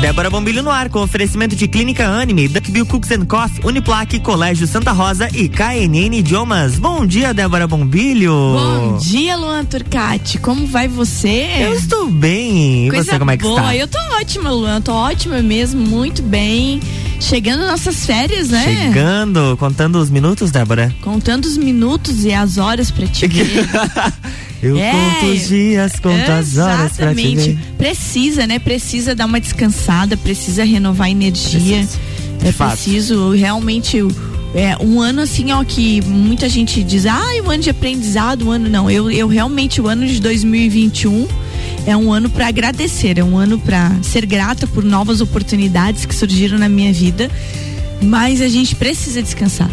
Débora Bombilho no ar com oferecimento de Clínica Anime, Duckbill Cooks and Coffee, Uniplaque, Colégio Santa Rosa e KNN Idiomas. Bom dia, Débora Bombilho. Bom dia, Luan Turcati. Como vai você? Eu estou bem. E Coisa você como é que boa. está? Eu tô ótima, Luan. Tô ótima mesmo, muito bem. Chegando nossas férias, né? Chegando, contando os minutos, Débora. Contando os minutos e as horas pra te ver. Eu É, conto os dias, conto as horas pra te Exatamente. ver. Precisa, né? Precisa dar uma descansada, precisa renovar energia. Precisa. É fato. preciso realmente é um ano assim, ó, que muita gente diz, ah, um ano de aprendizado, um ano não. Eu, eu realmente, o ano de 2021 é um ano para agradecer, é um ano para ser grata por novas oportunidades que surgiram na minha vida. Mas a gente precisa descansar.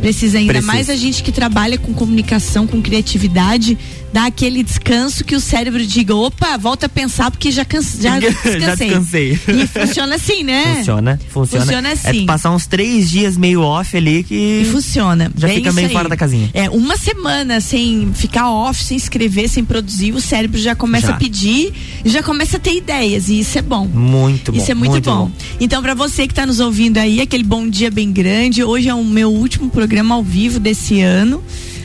Precisa ainda Precisa. mais a gente que trabalha com comunicação, com criatividade, dar aquele descanso que o cérebro diga, opa, volta a pensar porque já, canse, já descansei. Já descansei. E funciona assim, né? Funciona, funciona. Funciona É assim. tu passar uns três dias meio off ali E que funciona. já Bem fica aí. fora da casinha. É, uma semana sem ficar off, sem escrever, sem produzir, o cérebro já começa Já. a pedir e já começa a ter ideias. E isso é bom. Muito bom. Isso é muito, bom. Então, pra você que tá nos ouvindo aí, aquele bom dia bem grande. Hoje é o meu último programa ao vivo desse ano.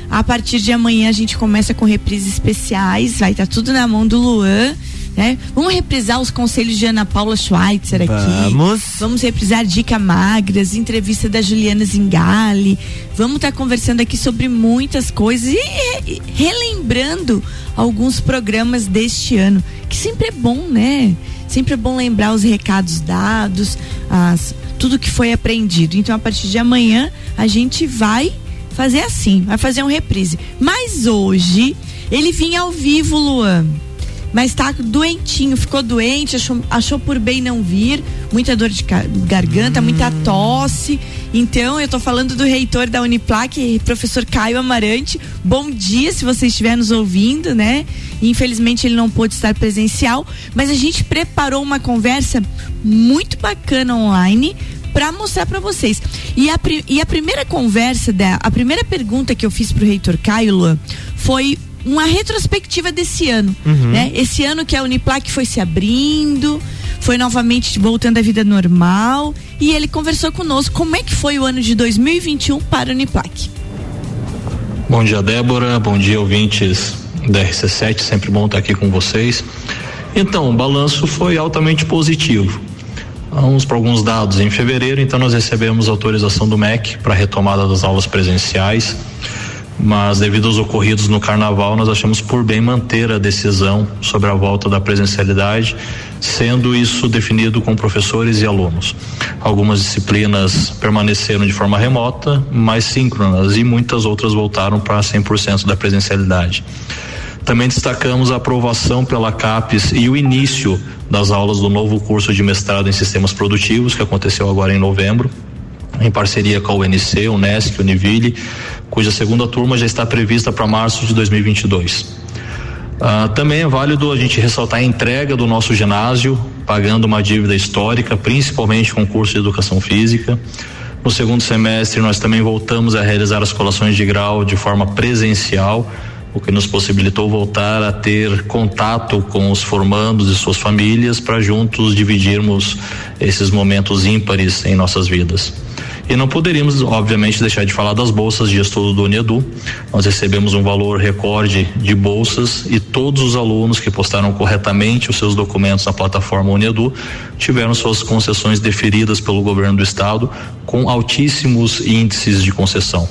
A partir de amanhã a gente começa com reprises especiais. Vai estar tudo na mão do Luan. Né? Vamos reprisar os conselhos de Ana Paula Schweitzer aqui. Vamos. Vamos reprisar Dica Magras, entrevista da Juliana Zingali. Vamos estar conversando aqui sobre muitas coisas e re- relembrando alguns programas deste ano, que sempre é bom, né? Sempre é bom lembrar os recados dados, as, tudo que foi aprendido. Então, a partir de amanhã, a gente vai fazer assim, vai fazer um reprise. Mas hoje, ele vinha ao vivo, Luan mas tá doentinho, ficou doente, achou, achou por bem não vir, muita dor de garganta, muita tosse. Então, eu tô falando do reitor da Uniplac, professor Caio Amarante. Bom dia, se você estiver nos ouvindo, né? Infelizmente ele não pôde estar presencial, mas a gente preparou uma conversa muito bacana online para mostrar para vocês. E a, e a primeira conversa, da, a primeira pergunta que eu fiz pro reitor Caio Luan, foi uma retrospectiva desse ano, né? Esse ano que a Uniplac foi se abrindo, foi novamente voltando à vida normal e ele conversou conosco como é que foi o ano de 2021 para a Uniplac. Bom dia, Débora. Bom dia, ouvintes da RC7. Sempre bom estar aqui com vocês. Então, o balanço foi altamente positivo. Vamos para alguns dados. Em fevereiro, então, nós recebemos autorização do MEC para retomada das aulas presenciais, mas devido aos ocorridos no carnaval, nós achamos por bem manter a decisão sobre a volta da presencialidade, sendo isso definido com professores e alunos. Algumas disciplinas permaneceram de forma remota, mas síncronas, e muitas outras voltaram para 100% da presencialidade. Também destacamos a aprovação pela CAPES e o início das aulas do novo curso de mestrado em sistemas produtivos, que aconteceu agora em novembro, em parceria com a UNC, Unesc, Univille, cuja segunda turma já está prevista para março de 2022. Ah, também é válido a gente ressaltar a entrega do nosso ginásio, pagando uma dívida histórica, principalmente com o curso de educação física. No segundo semestre, nós também voltamos a realizar as colações de grau de forma presencial, o que nos possibilitou voltar a ter contato com os formandos e suas famílias para juntos dividirmos esses momentos ímpares em nossas vidas. E não poderíamos, obviamente, deixar de falar das bolsas de estudo do Unedu. Nós recebemos um valor recorde de bolsas e todos os alunos que postaram corretamente os seus documentos na plataforma Unedu tiveram suas concessões deferidas pelo governo do estado com altíssimos índices de concessão.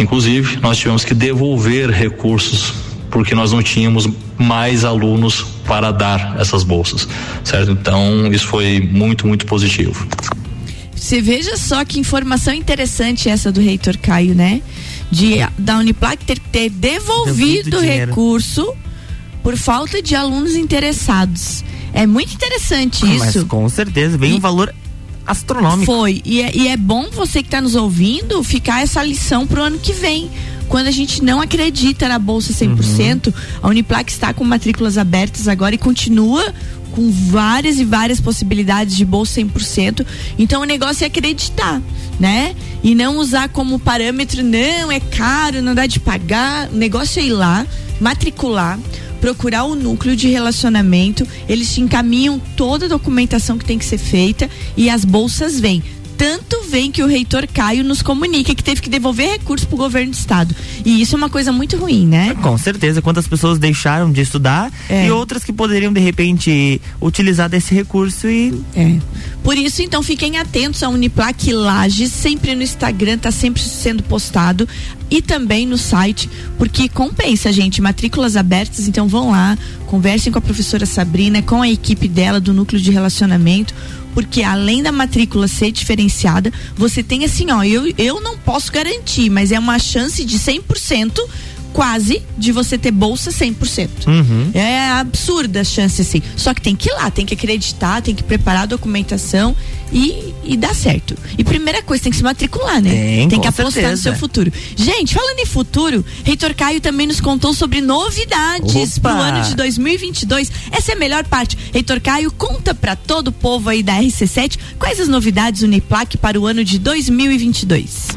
Inclusive, nós tivemos que devolver recursos porque nós não tínhamos mais alunos para dar essas bolsas, certo? Então, isso foi muito, muito positivo. Você veja só que informação interessante essa do reitor Caio, né? De da Uniplac ter ter devolvido o recurso por falta de alunos interessados. É muito interessante Ah, Mas isso. com certeza, vem E- um valor astronômico. Foi. E é, e é bom você que está nos ouvindo ficar essa lição pro ano que vem. Quando a gente não acredita na Bolsa 100%, a Uniplac está com matrículas abertas agora e continua com várias e várias possibilidades de bolsa 100%. Então o negócio é acreditar, né? E não usar como parâmetro, não, é caro, não dá de pagar. O negócio é ir lá, matricular, procurar o núcleo de relacionamento, eles te encaminham toda a documentação que tem que ser feita e as bolsas vêm tanto vem que o reitor Caio nos comunica que teve que devolver recursos para o governo do estado. E isso é uma coisa muito ruim, né? Com certeza. Quantas pessoas deixaram de estudar é. e outras que poderiam, de repente, utilizar desse recurso e. É. Por isso, então, fiquem atentos à Uniplac Lages, sempre no Instagram, tá sempre sendo postado e também no site, porque compensa, gente, matrículas abertas, então vão lá, conversem com a professora Sabrina, com a equipe dela do núcleo de relacionamento porque além da matrícula ser diferenciada, você tem assim, ó, eu, eu não posso garantir, mas é uma chance de 100% quase de você ter bolsa 100%. Uhum. É absurda a chance assim. Só que tem que ir lá, tem que acreditar, tem que preparar a documentação e, e dar certo. E primeira coisa, tem que se matricular, né? Tem, tem que apostar certeza. no seu futuro. Gente, falando em futuro, Reitor Caio também nos contou sobre novidades para o ano de 2022. Essa é a melhor parte. Reitor Caio, conta para todo o povo aí da RC7 quais as novidades Uniplac para o ano de 2022.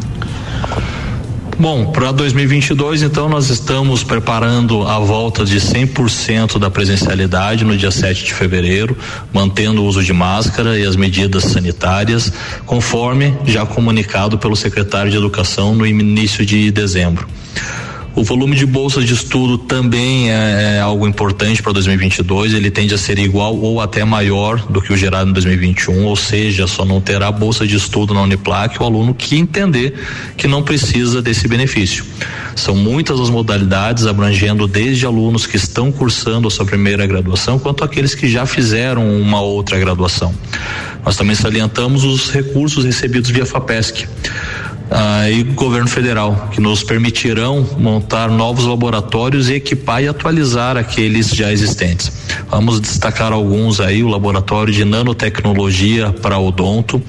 Bom, para 2022, então, nós estamos preparando a volta de 100% da presencialidade no dia 7 de fevereiro, mantendo o uso de máscara e as medidas sanitárias, conforme já comunicado pelo secretário de Educação no início de dezembro. O volume de bolsas de estudo também é, é algo importante para 2022. Ele tende a ser igual ou até maior do que o gerado em 2021, ou seja, só não terá bolsa de estudo na Uniplac o aluno que entender que não precisa desse benefício. São muitas as modalidades, abrangendo desde alunos que estão cursando a sua primeira graduação, quanto aqueles que já fizeram uma outra graduação. Nós também salientamos os recursos recebidos via FAPESC ah, e governo federal, que nos permitirão montar novos laboratórios e equipar e atualizar aqueles já existentes. Vamos destacar alguns aí: o laboratório de nanotecnologia para odonto,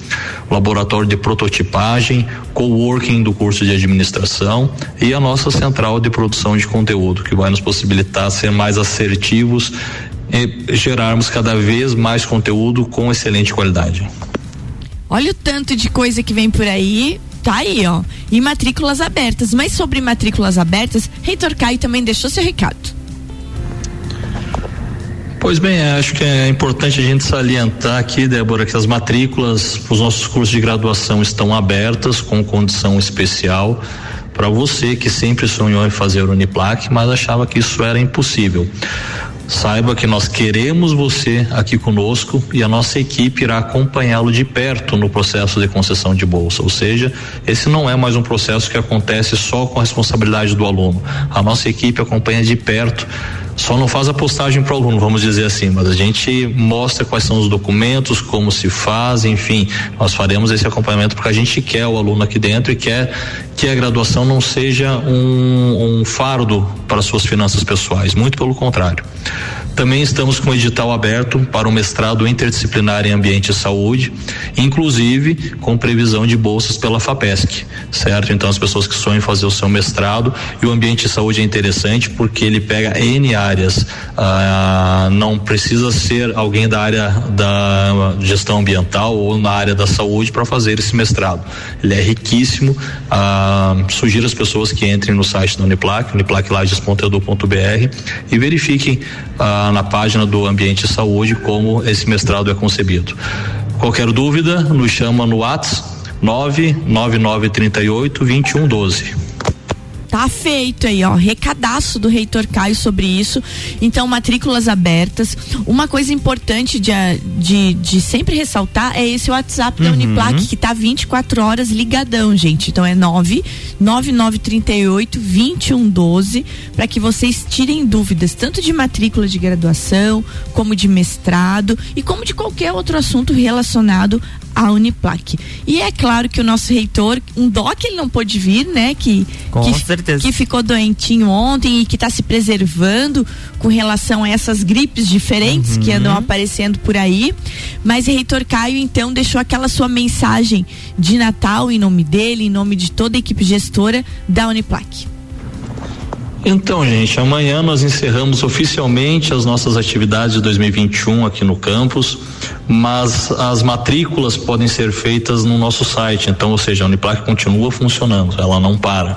o laboratório de prototipagem, coworking do curso de administração e a nossa central de produção de conteúdo, que vai nos possibilitar ser mais assertivos e gerarmos cada vez mais conteúdo com excelente qualidade. Olha o tanto de coisa que vem por aí. Tá aí, ó. E matrículas abertas. Mas sobre matrículas abertas, Reitor Caio também deixou seu recado. Pois bem, acho que é importante a gente salientar aqui, Débora, que as matrículas os nossos cursos de graduação estão abertas com condição especial para você que sempre sonhou em fazer Uniplac, mas achava que isso era impossível. Saiba que nós queremos você aqui conosco e a nossa equipe irá acompanhá-lo de perto no processo de concessão de bolsa. Ou seja, esse não é mais um processo que acontece só com a responsabilidade do aluno. A nossa equipe acompanha de perto só não faz a postagem para o aluno, vamos dizer assim, mas a gente mostra quais são os documentos, como se faz, enfim, nós faremos esse acompanhamento porque a gente quer o aluno aqui dentro e quer que a graduação não seja um, um fardo para suas finanças pessoais, muito pelo contrário. Também estamos com o edital aberto para o mestrado interdisciplinar em ambiente e saúde, inclusive com previsão de bolsas pela FAPESC, certo? Então as pessoas que sonham fazer o seu mestrado e o ambiente e saúde é interessante porque ele pega N áreas, ah, não precisa ser alguém da área da gestão ambiental ou na área da saúde para fazer esse mestrado. Ele é riquíssimo, ah, sugiro às pessoas que entrem no site da Uniplac, uniplaclages.edu.br e verifiquem ah, na página do Ambiente e Saúde como esse mestrado é concebido. Qualquer dúvida, nos chama no WhatsApp 99938 2112. Tá feito aí, ó. Recadaço do reitor Caio sobre isso. Então, matrículas abertas. Uma coisa importante de, de, de sempre ressaltar é esse WhatsApp uhum. da Uniplac, que tá 24 horas ligadão, gente. Então é 99938 2112 para que vocês tirem dúvidas, tanto de matrícula de graduação, como de mestrado e como de qualquer outro assunto relacionado à Uniplac. E é claro que o nosso reitor, um que ele não pôde vir, né? Que, Com que, certeza. Que ficou doentinho ontem e que está se preservando com relação a essas gripes diferentes uhum. que andam aparecendo por aí. Mas reitor Caio, então, deixou aquela sua mensagem de Natal em nome dele, em nome de toda a equipe gestora da Uniplac. Então, gente, amanhã nós encerramos oficialmente as nossas atividades de 2021 aqui no campus, mas as matrículas podem ser feitas no nosso site. Então, ou seja, a Uniplac continua funcionando, ela não para.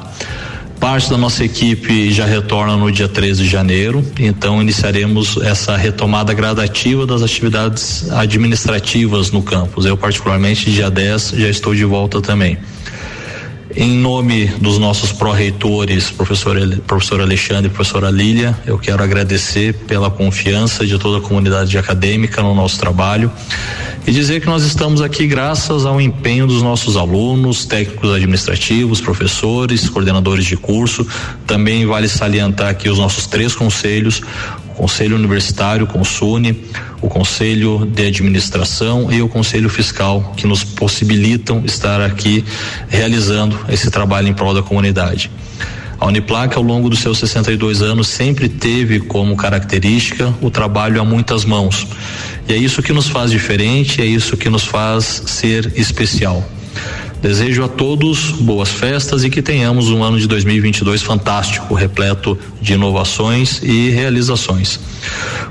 Parte da nossa equipe já retorna no dia 13 de janeiro, então iniciaremos essa retomada gradativa das atividades administrativas no campus. Eu, particularmente, dia 10 já estou de volta também. Em nome dos nossos pró-reitores, professor, professor Alexandre e professora Lília, eu quero agradecer pela confiança de toda a comunidade acadêmica no nosso trabalho e dizer que nós estamos aqui graças ao empenho dos nossos alunos, técnicos administrativos, professores, coordenadores de curso. Também vale salientar aqui os nossos três conselhos, Conselho Universitário, Consune, o Conselho de Administração e o Conselho Fiscal, que nos possibilitam estar aqui realizando esse trabalho em prol da comunidade. A Uniplac, ao longo dos seus 62 anos, sempre teve como característica o trabalho a muitas mãos. E é isso que nos faz diferente, é isso que nos faz ser especial. Desejo a todos boas festas e que tenhamos um ano de 2022 fantástico, repleto de inovações e realizações.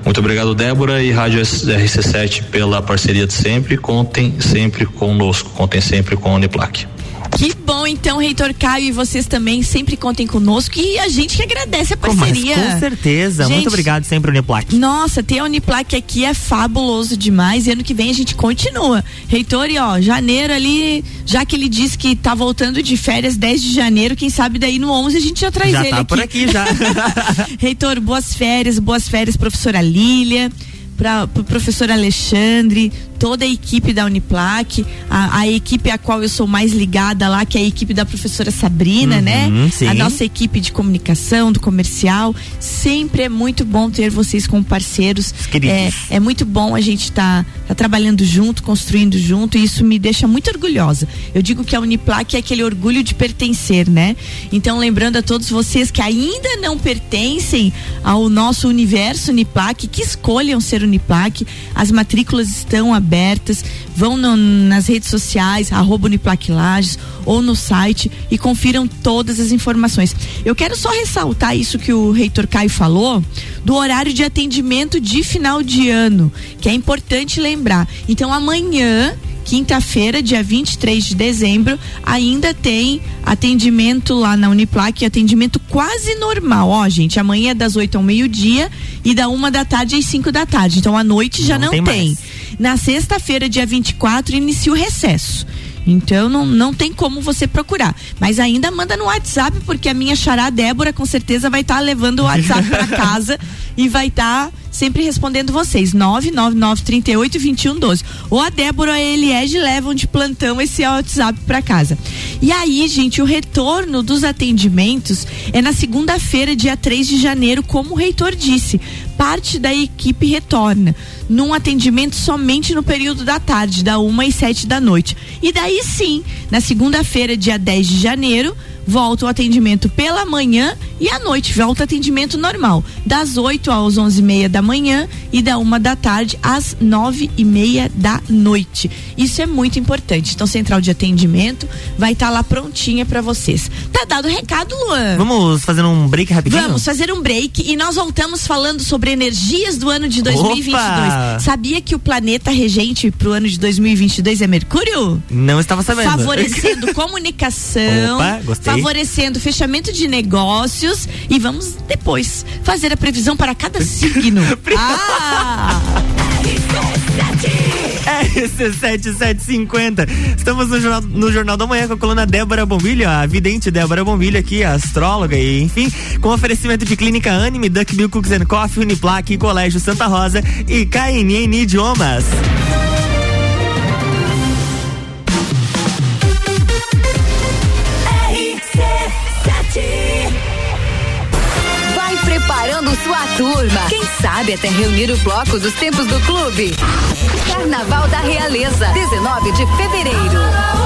Muito obrigado, Débora e Rádio RC7 pela parceria de sempre. Contem sempre conosco, contem sempre com a Uniplac. Que bom, então, Reitor Caio, e vocês também sempre contem conosco e a gente que agradece a parceria. Com certeza, gente, muito obrigado sempre, Uniplac. Nossa, ter a Uniplac aqui é fabuloso demais e ano que vem a gente continua. Reitor, e ó, janeiro ali, já que ele disse que tá voltando de férias 10 de janeiro, quem sabe daí no 11 a gente já traz já ele tá aqui. por aqui já. Reitor, boas férias, boas férias, professora Lília para o pro professor Alexandre, toda a equipe da Uniplac, a, a, equipe a qual eu sou mais ligada lá, que é a equipe da professora Sabrina, né? uhum, né? Sim. A nossa equipe de comunicação, do comercial. Sempre é muito bom ter vocês como parceiros. É, é, muito bom a gente estar tá, tá trabalhando junto, construindo junto, e isso me deixa muito orgulhosa. Eu digo que a Uniplac é aquele orgulho de pertencer, né? Então, lembrando a todos vocês que ainda não pertencem ao nosso universo Uniplac, que escolham ser Uniplac, as matrículas estão abertas abertas. Vão no, nas redes sociais, arroba Uniplac Lages, ou no site e confiram todas as informações. Eu quero só ressaltar isso que o reitor Caio falou, do horário de atendimento de final de ano, que é importante lembrar. Então amanhã quinta-feira, dia 23 de dezembro, ainda tem atendimento lá na Uniplac, atendimento quase normal. Ó, gente, amanhã é das 8 ao meio-dia e da uma da tarde às 5 da tarde. Então, à noite já não, não tem. tem. Na sexta-feira, dia 24, inicia o recesso. Então não, não tem como você procurar. Mas ainda manda no WhatsApp, porque a minha xará Débora com certeza vai estar tá levando o WhatsApp para casa e vai estar tá sempre respondendo vocês. 999382112. Ou a Débora ou a Eliege levam de plantão esse WhatsApp para casa. E aí, gente, o retorno dos atendimentos é na segunda-feira, dia 3 de janeiro, como o reitor disse. Parte da equipe retorna num atendimento somente no período da tarde, da 1 às 7 da noite. E daí sim, na segunda-feira, dia 10 de janeiro, volta o atendimento pela manhã e à noite volta o atendimento normal, das 8 às 11 e meia da manhã e da uma da tarde às nove e meia da noite. Isso é muito importante. Então, central de atendimento vai estar tá lá prontinha para vocês. Tá dado o recado, Luan? Vamos fazer um break rapidinho? Vamos fazer um break e nós voltamos falando sobre energias do ano de 2022. Opa! Sabia que o planeta regente pro ano de 2022 é Mercúrio? Não estava sabendo. Favorecendo comunicação, Opa, gostei. Favorecendo fechamento de negócios e vamos depois fazer a previsão para cada signo. ah! RC7750. Estamos no Jornal, no Jornal da Manhã com a coluna Débora Bombilho, a vidente Débora Bombilho aqui, astróloga e enfim, com oferecimento de Clínica Anime, Duckbill Cooks Coffee, Uniplaque, Colégio Santa Rosa e KNN Idiomas. Turma. Quem sabe até reunir o bloco dos tempos do clube. Carnaval da Realeza, 19 de fevereiro.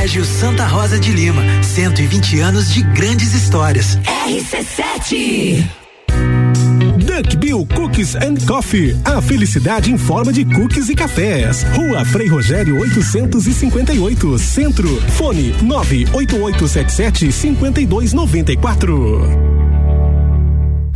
Colégio Santa Rosa de Lima, 120 anos de grandes histórias. RC7 Duck Bill Cookies and Coffee. A felicidade em forma de cookies e cafés. Rua Frei Rogério 858, Centro. Fone 98877 5294.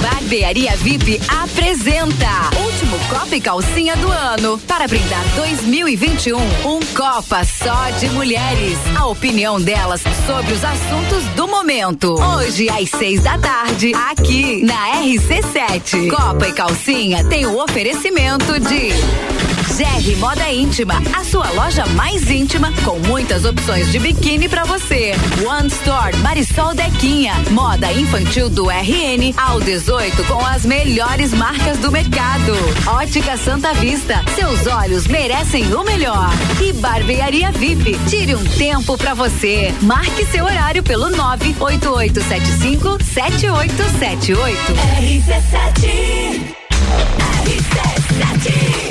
Barbearia VIP apresenta Último Copa e Calcinha do Ano. Para brindar 2021, um Copa só de mulheres. A opinião delas sobre os assuntos do momento. Hoje, às seis da tarde, aqui na RC7. Copa e Calcinha tem o oferecimento de. GR Moda Íntima, a sua loja mais íntima com muitas opções de biquíni para você. One Store Marisol Dequinha, moda infantil do RN ao 18 com as melhores marcas do mercado. Ótica Santa Vista, seus olhos merecem o melhor. E Barbearia VIP, tire um tempo para você. Marque seu horário pelo 98875 7878. RC7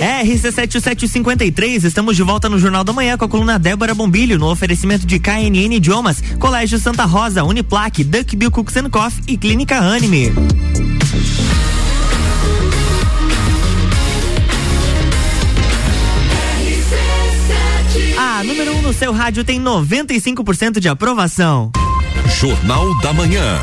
RC7753, estamos de volta no Jornal da Manhã com a coluna Débora Bombilho, no oferecimento de KNN Idiomas, Colégio Santa Rosa, Uniplaque, Duck Bill Cooks Coffee e Clínica Anime. A número 1 um no seu rádio tem 95% de aprovação. Jornal da Manhã.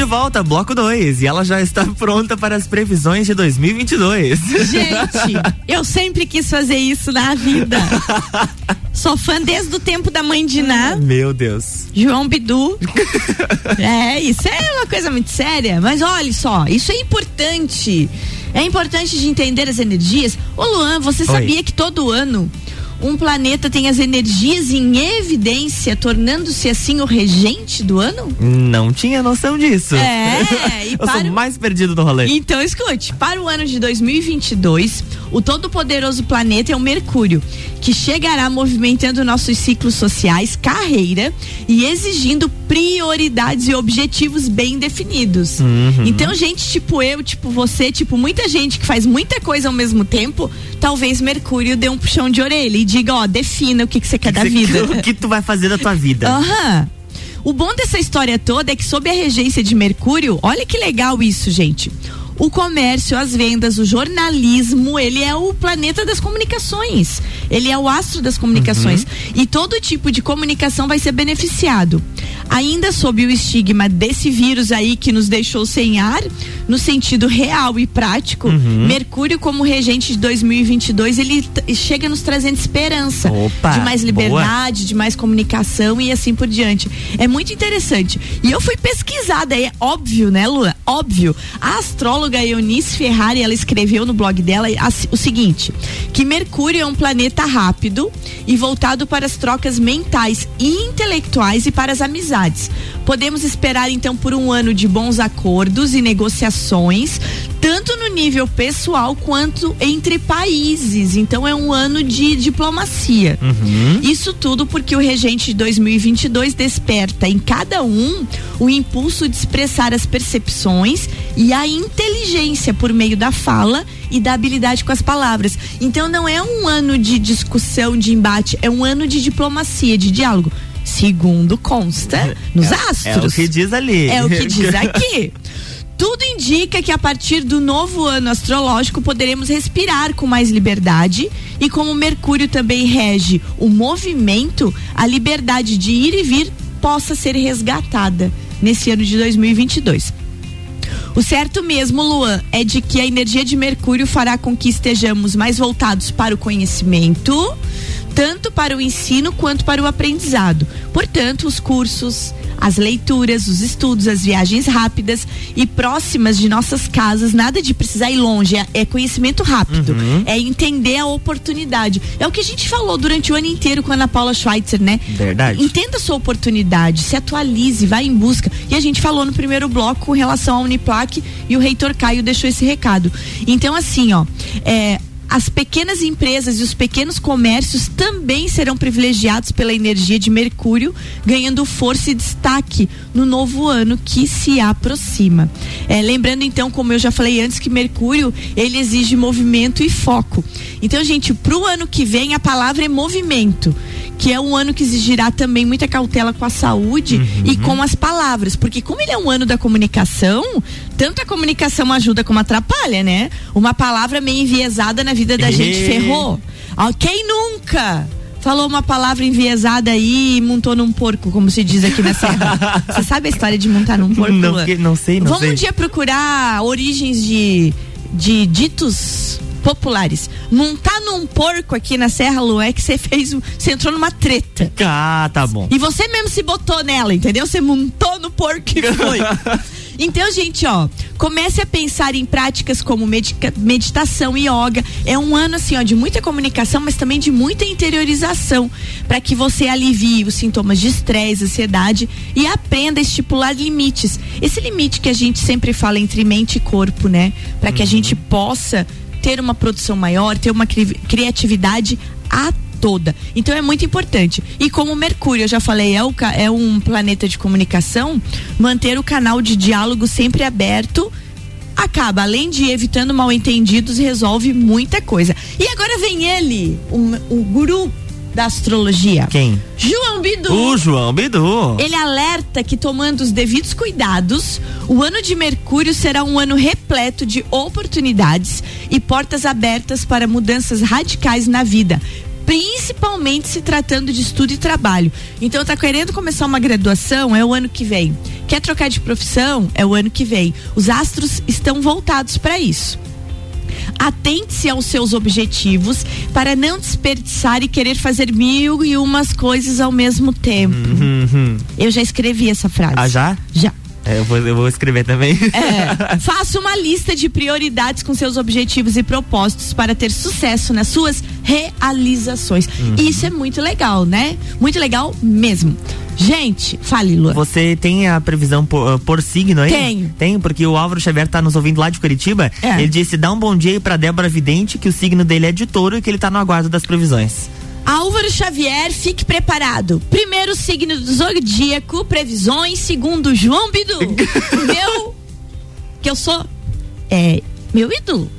De volta, bloco 2, e ela já está pronta para as previsões de 2022. Gente, eu sempre quis fazer isso na vida. Sou fã desde o tempo da mãe de Ná. Meu Deus. João Bidu. é, isso é uma coisa muito séria. Mas olha só, isso é importante. É importante de entender as energias. Ô Luan, você Oi. sabia que todo ano um planeta tem as energias em evidência, tornando-se assim o regente do ano? Não tinha noção disso. É, e Eu para... sou mais perdido do rolê. Então escute, para o ano de 2022, o todo-poderoso planeta é o Mercúrio, que chegará movimentando nossos ciclos sociais, carreira e exigindo prioridades e objetivos bem definidos. Uhum. Então, gente tipo eu, tipo você, tipo muita gente que faz muita coisa ao mesmo tempo, talvez Mercúrio dê um puxão de orelha e diga, ó, defina o que, que você quer que da você, vida. O que tu vai fazer da tua vida. Aham. Uhum. O bom dessa história toda é que sob a regência de Mercúrio, olha que legal isso, gente o comércio, as vendas, o jornalismo, ele é o planeta das comunicações. Ele é o astro das comunicações. Uhum. E todo tipo de comunicação vai ser beneficiado. Ainda sob o estigma desse vírus aí que nos deixou sem ar, no sentido real e prático, uhum. Mercúrio, como regente de 2022, ele chega nos trazendo esperança Opa, de mais liberdade, boa. de mais comunicação e assim por diante. É muito interessante. E eu fui pesquisada, é óbvio, né, Lua? Óbvio. A astróloga Eunice Ferrari, ela escreveu no blog dela o seguinte: que Mercúrio é um planeta rápido e voltado para as trocas mentais e intelectuais e para as amizades. Podemos esperar então por um ano de bons acordos e negociações, tanto no nível pessoal quanto entre países. Então é um ano de diplomacia. Uhum. Isso tudo porque o regente de 2022 desperta em cada um o impulso de expressar as percepções e a inteligência por meio da fala e da habilidade com as palavras. Então não é um ano de discussão, de embate, é um ano de diplomacia, de diálogo. Segundo consta nos é, astros. É o que diz ali. É o que diz aqui. Indica que a partir do novo ano astrológico poderemos respirar com mais liberdade e como Mercúrio também rege o movimento, a liberdade de ir e vir possa ser resgatada nesse ano de 2022. O certo mesmo, Luan, é de que a energia de Mercúrio fará com que estejamos mais voltados para o conhecimento, tanto para o ensino quanto para o aprendizado. Portanto, os cursos, as leituras, os estudos, as viagens rápidas e próximas de nossas casas, nada de precisar ir longe, é, é conhecimento rápido, Uhum. é entender a oportunidade. É o que a gente falou durante o ano inteiro com a Ana Paula Schweitzer, né? Verdade. Entenda a sua oportunidade, se atualize, vá em busca. E a gente falou no primeiro bloco com relação à Uniplac e o reitor Caio deixou esse recado. Então, assim, ó, é, as pequenas empresas e os pequenos comércios também serão privilegiados pela energia de Mercúrio, ganhando força e destaque no novo ano que se aproxima. É, lembrando então, como eu já falei antes, que Mercúrio ele exige movimento e foco. Então, gente, para o ano que vem a palavra é movimento, que é um ano que exigirá também muita cautela com a saúde e com as palavras, porque como ele é um ano da comunicação, tanto a comunicação ajuda como atrapalha, né? Uma palavra meio enviesada na vida da gente ferrou. Ah, Quem nunca? Falou uma palavra enviesada aí e montou num porco, como se diz aqui na Serra. Você sabe a história de montar num porco? Não, não sei, não Vamos sei. um dia procurar origens de, de ditos populares. Montar num porco aqui na Serra, Lu, é que você fez, você entrou numa treta. Ah, tá bom. E você mesmo se botou nela, entendeu? Você montou no porco e foi. Então, gente, ó, comece a pensar em práticas como meditação e yoga. É um ano assim, ó, de muita comunicação, mas também de muita interiorização, para que você alivie os sintomas de estresse, ansiedade e aprenda a estipular limites. Esse limite que a gente sempre fala entre mente e corpo, né? Para que a gente possa ter uma produção maior, ter uma cri- criatividade a toda. Então é muito importante. E como Mercúrio, eu já falei, é, o é um planeta de comunicação, manter o canal de diálogo sempre aberto acaba, além de evitando mal entendidos, resolve muita coisa. E agora vem ele, o, o guru da astrologia. Quem? João Bidu. O João Bidu. Ele alerta que, tomando os devidos cuidados, o ano de Mercúrio será um ano repleto de oportunidades e portas abertas para mudanças radicais na vida. Principalmente se tratando de estudo e trabalho. Então, tá querendo começar uma graduação? É o ano que vem. Quer trocar de profissão? É o ano que vem. Os astros estão voltados para isso. Atente-se aos seus objetivos para não desperdiçar e querer fazer mil e umas coisas ao mesmo tempo. Uhum. Eu já escrevi essa frase. Ah, já? Já. É, eu, vou, eu vou escrever também. É, faça uma lista de prioridades com seus objetivos e propósitos para ter sucesso nas suas realizações. Uhum. Isso é muito legal, né? Muito legal mesmo. Gente, fale, Lua. Você tem a previsão por, por signo aí? Tenho. Tem, porque o Álvaro Xavier tá nos ouvindo lá de Curitiba. É. Ele disse: dá um bom dia aí pra Débora Vidente, que o signo dele é de touro e que ele tá no aguardo das previsões. Álvaro Xavier, fique preparado. Primeiro signo do zodíaco, previsões. Segundo, João Bidu. meu, que eu sou, é meu ídolo.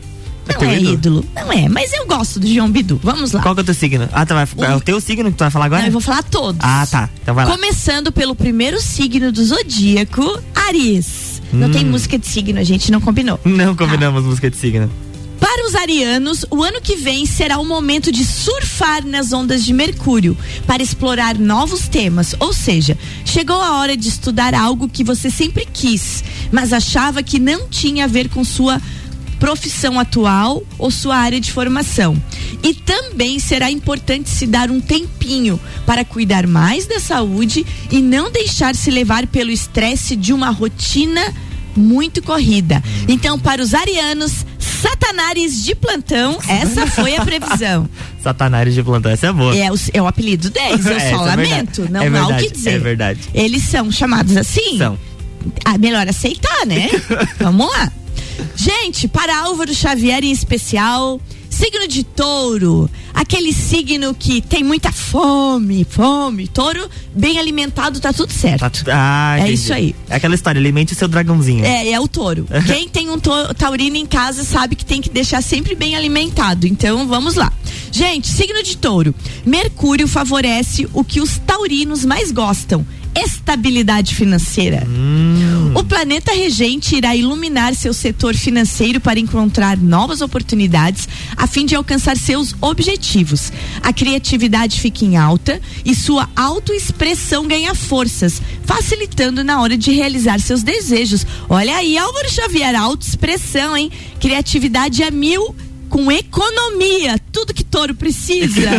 Não é ídolo? ídolo? Não é, mas eu gosto do João Bidu. Vamos lá. Qual que é o teu signo? Ah, tá, vai, é o teu signo que tu vai falar agora? Não, eu vou falar todos. Ah, tá. Então vai lá. Começando pelo primeiro signo do zodíaco, Aries. Não Hum. tem música de signo, a gente não combinou. Não combinamos música de signo. Para os arianos, o ano que vem será o momento de surfar nas ondas de Mercúrio para explorar novos temas. Ou seja, chegou a hora de estudar algo que você sempre quis, mas achava que não tinha a ver com sua profissão atual ou sua área de formação. E também será importante se dar um tempinho para cuidar mais da saúde e não deixar se levar pelo estresse de uma rotina muito corrida. Então, para os arianos, satanares de plantão, essa foi a previsão. Satanás de plantão, essa é boa. É o, é o apelido deles, eu Essa só é lamento, verdade. não É há o verdade, que dizer. é verdade. Eles são chamados assim? São. Ah, melhor aceitar, né? Vamos lá. Gente, para Álvaro Xavier em especial, signo de touro, aquele signo que tem muita fome, fome, touro bem alimentado, tá tudo certo. Tá tu- ah, É entendi. isso aí. É aquela história, alimente o seu dragãozinho. É, é o touro. Quem tem um taurino em casa sabe que tem que deixar sempre bem alimentado. Então, vamos lá. Gente, signo de touro. Mercúrio favorece o que os taurinos mais gostam. Estabilidade financeira. O planeta regente irá iluminar seu setor financeiro para encontrar novas oportunidades a fim de alcançar seus objetivos. A criatividade fica em alta e sua autoexpressão ganha forças, facilitando na hora de realizar seus desejos. Olha aí, Álvaro Xavier, autoexpressão, hein? Criatividade a mil com economia, tudo que touro precisa.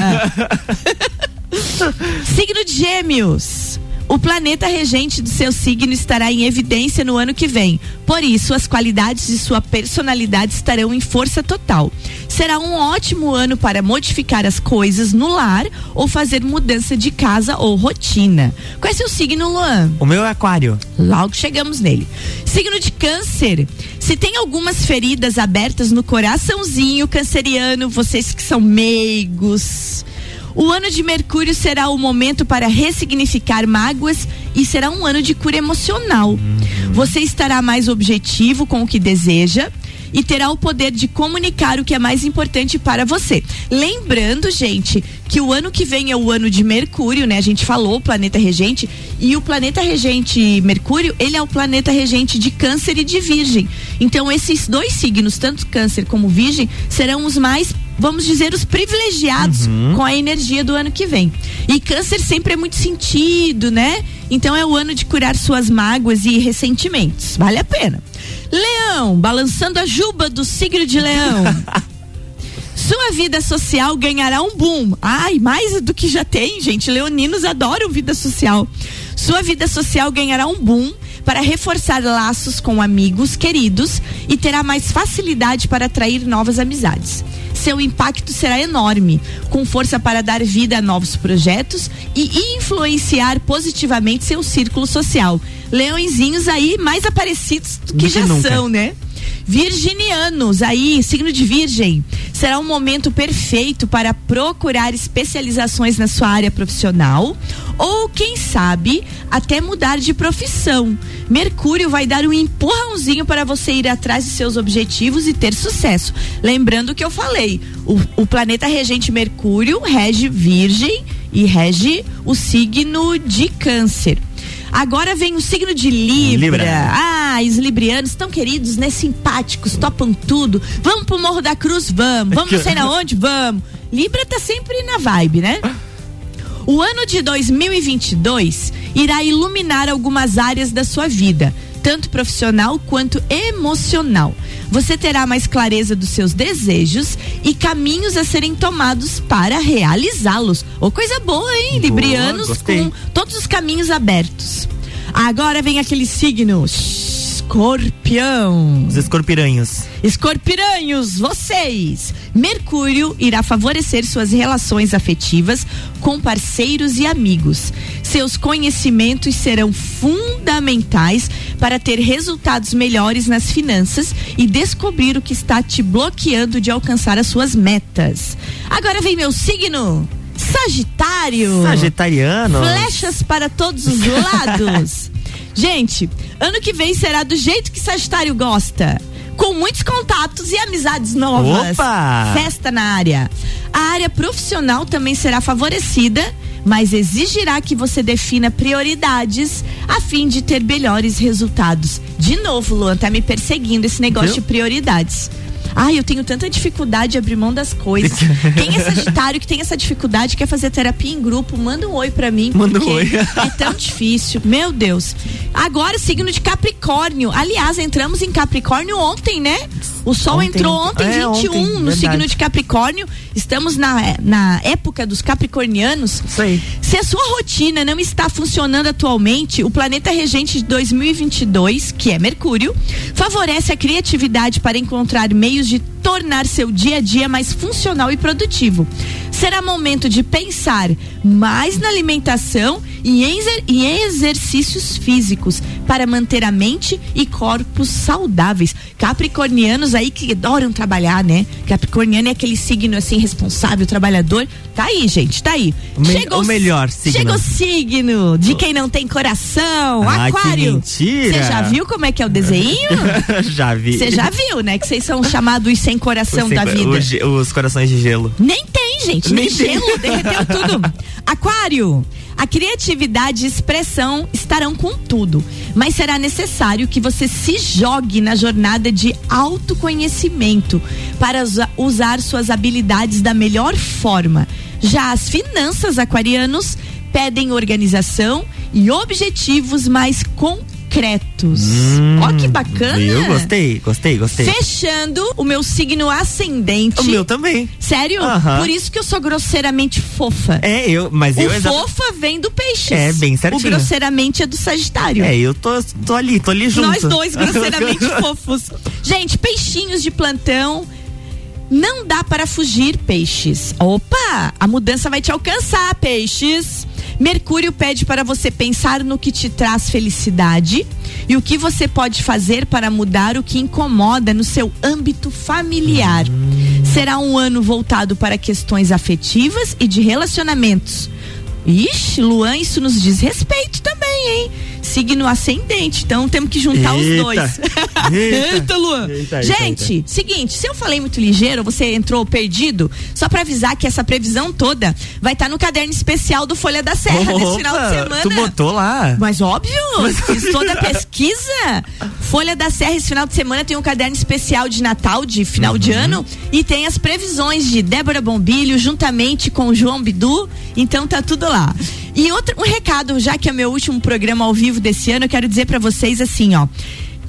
Signo de Gêmeos. O planeta regente do seu signo estará em evidência no ano que vem. Por isso, as qualidades de sua personalidade estarão em força total. Será um ótimo ano para modificar as coisas no lar ou fazer mudança de casa ou rotina. Qual é seu signo, Luan? O meu é aquário. Logo chegamos nele. Signo de câncer. Se tem algumas feridas abertas no coraçãozinho canceriano, vocês que são meigos o ano de Mercúrio será o momento para ressignificar mágoas e será um ano de cura emocional. Você estará mais objetivo com o que deseja e terá o poder de comunicar o que é mais importante para você. Lembrando, gente, que o ano que vem é o ano de Mercúrio, né? A gente falou, o planeta regente, e o planeta regente Mercúrio, ele é o planeta regente de Câncer e de Virgem. Então, esses dois signos, tanto Câncer como Virgem, serão os mais vamos dizer, os privilegiados uhum. com a energia do ano que vem. E câncer sempre é muito sentido, né? Então é o ano de curar suas mágoas e ressentimentos. Vale a pena. Leão, balançando a juba do signo de Leão. Sua vida social ganhará um boom. Ai, mais do que já tem, gente. Leoninos adoram vida social. Sua vida social ganhará um boom para reforçar laços com amigos queridos e terá mais facilidade para atrair novas amizades seu impacto será enorme, com força para dar vida a novos projetos e influenciar positivamente seu círculo social. Leõezinhos aí mais aparecidos do que, já nunca. são, né? Virginianos, aí, signo de Virgem, será um momento perfeito para procurar especializações na sua área profissional ou, quem sabe, até mudar de profissão. Mercúrio vai dar um empurrãozinho para você ir atrás de seus objetivos e ter sucesso. Lembrando que eu falei, o, o planeta regente Mercúrio rege Virgem e rege o signo de Câncer. Agora vem o signo de Libra. Libra. Ah, os librianos tão queridos, né? Simpáticos, topam tudo. Vamos pro Morro da Cruz? Vamos. Vamos não sei na onde? Vamos. Libra tá sempre na vibe, né? O ano de 2022 irá iluminar algumas áreas da sua vida, tanto profissional quanto emocional. Você terá mais clareza dos seus desejos e caminhos a serem tomados para realizá-los. Ô, oh, coisa boa, hein? Boa, Librianos gostei. com todos os caminhos abertos. Agora vem aquele signo. Escorpião. Os escorpiranhos. Escorpiranhos, vocês. Mercúrio irá favorecer suas relações afetivas com parceiros e amigos. Seus conhecimentos serão fundamentais para ter resultados melhores nas finanças e descobrir o que está te bloqueando de alcançar as suas metas. Agora vem meu signo. Sagitário. Sagitariano. Flechas para todos os lados. Gente, ano que vem será do jeito que Sagitário gosta. Com muitos contatos e amizades novas. Opa! Festa na área. A área profissional também será favorecida, mas exigirá que você defina prioridades a fim de ter melhores resultados. De novo, Luan, tá me perseguindo esse negócio de prioridades. Ai, eu tenho tanta dificuldade de abrir mão das coisas. Quem é Sagitário que tem essa dificuldade, quer fazer terapia em grupo, manda um oi para mim. Manda um oi. é tão difícil. Meu Deus. Agora, signo de Capricórnio. Aliás, entramos em Capricórnio ontem, né? O sol ontem. entrou ontem, é, 21, ontem, no verdade. signo de Capricórnio. Estamos na, na época dos capricornianos. Isso aí. Se a sua rotina não está funcionando atualmente, o planeta regente de 2022, que é Mercúrio, favorece a criatividade para encontrar meios de tornar seu dia a dia mais funcional e produtivo. Será momento de pensar mais na alimentação e em, em exercícios físicos para manter a mente e corpos saudáveis. Capricornianos aí que adoram trabalhar, né? Capricorniano é aquele signo assim responsável, trabalhador. Tá aí, gente, tá aí. O, me chegou o melhor signo. Chegou o signo de quem não tem coração, ah, aquário. Você já viu como é que é o desenho? já vi. Você já viu, né? Que vocês são chamados sem coração sem, da vida. Os, os corações de gelo. Nem tem gente, nem, gelo, derreteu tudo. Aquário. A criatividade e expressão estarão com tudo, mas será necessário que você se jogue na jornada de autoconhecimento para usar suas habilidades da melhor forma. Já as finanças aquarianos pedem organização e objetivos mais concretos concretos. Hum, Ó que bacana. Eu gostei, gostei, gostei. Fechando o meu signo ascendente. O meu também. Sério? Por isso que eu sou grosseiramente fofa. É, eu, mas o eu fofa vem do peixe. É, bem certinho. O grosseiramente é do Sagitário. É, eu tô, tô ali, tô ali junto. Nós dois grosseiramente fofos. Gente, peixinhos de plantão. Não dá para fugir, peixes. Opa, a mudança vai te alcançar, peixes. Mercúrio pede para você pensar no que te traz felicidade e o que você pode fazer para mudar o que incomoda no seu âmbito familiar. Será um ano voltado para questões afetivas e de relacionamentos. Ixi, Luan, isso nos diz respeito também, hein? Signo ascendente. Então temos que juntar eita, os dois. Eita, eita Luan. Eita, Gente, seguinte, se eu falei muito ligeiro, você entrou perdido, só para avisar que essa previsão toda vai estar tá no caderno especial do Folha da Serra Opa, final de semana. Tu botou lá? Mas óbvio, Mas fiz toda a pesquisa. Folha da Serra esse final de semana tem um caderno especial de Natal, de final uhum. de ano, e tem as previsões de Débora Bombilho juntamente com João Bidu. Então tá tudo lá. E outro um recado, já que é meu último programa ao vivo desse ano, eu quero dizer para vocês assim, ó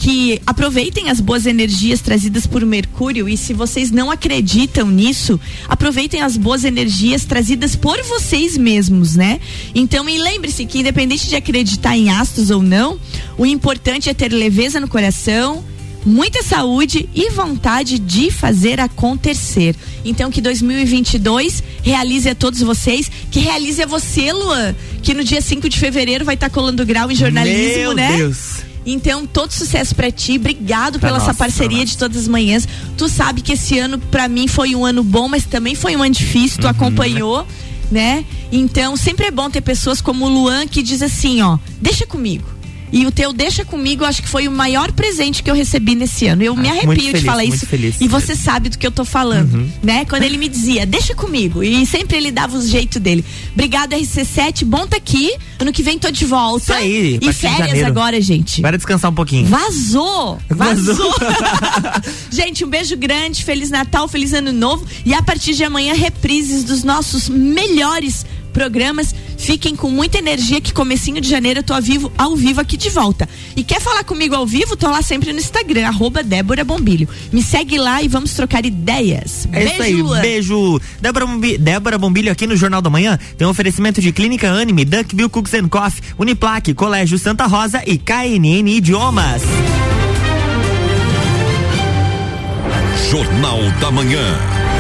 que aproveitem as boas energias trazidas por Mercúrio e se vocês não acreditam nisso, aproveitem as boas energias trazidas por vocês mesmos, né? Então, e lembre-se que independente de acreditar em astros ou não, o importante é ter leveza no coração, muita saúde e vontade de fazer acontecer. Então que 2022 realize a todos vocês, que realize a você, Luan, que no dia 5 de fevereiro vai estar tá colando grau em jornalismo, Meu né? Deus. Então, todo sucesso para ti. Obrigado pela nossa, essa parceria de todas as manhãs. Tu sabe que esse ano para mim foi um ano bom, mas também foi um ano difícil. Tu uhum. acompanhou, né? Então, sempre é bom ter pessoas como o Luan que diz assim, ó, deixa comigo. E o teu Deixa Comigo, acho que foi o maior presente que eu recebi nesse ano. Eu ah, me arrepio feliz, de falar isso. Feliz, e você sabe do que eu tô falando, uhum. né? Quando ele me dizia, deixa comigo. E sempre ele dava o jeito dele. Obrigado, RC7. Bom tá aqui. Ano que vem tô de volta. Isso aí. E férias agora, gente. Para descansar um pouquinho. Vazou. Vazou. gente, um beijo grande. Feliz Natal, feliz Ano Novo. E a partir de amanhã, reprises dos nossos melhores programas. Fiquem com muita energia que comecinho de janeiro eu tô ao vivo, ao vivo aqui de volta. E quer falar comigo ao vivo? Tô lá sempre no Instagram, arroba Débora Bombilho. Me segue lá e vamos trocar ideias. É beijo, isso aí, Luan. beijo. Débora, Bombi Débora Bombilho aqui no Jornal da Manhã tem um oferecimento de Clínica Anime, Duckbill Cooks and Coffee, Uniplaque, Colégio Santa Rosa e KNN Idiomas. Jornal da Manhã.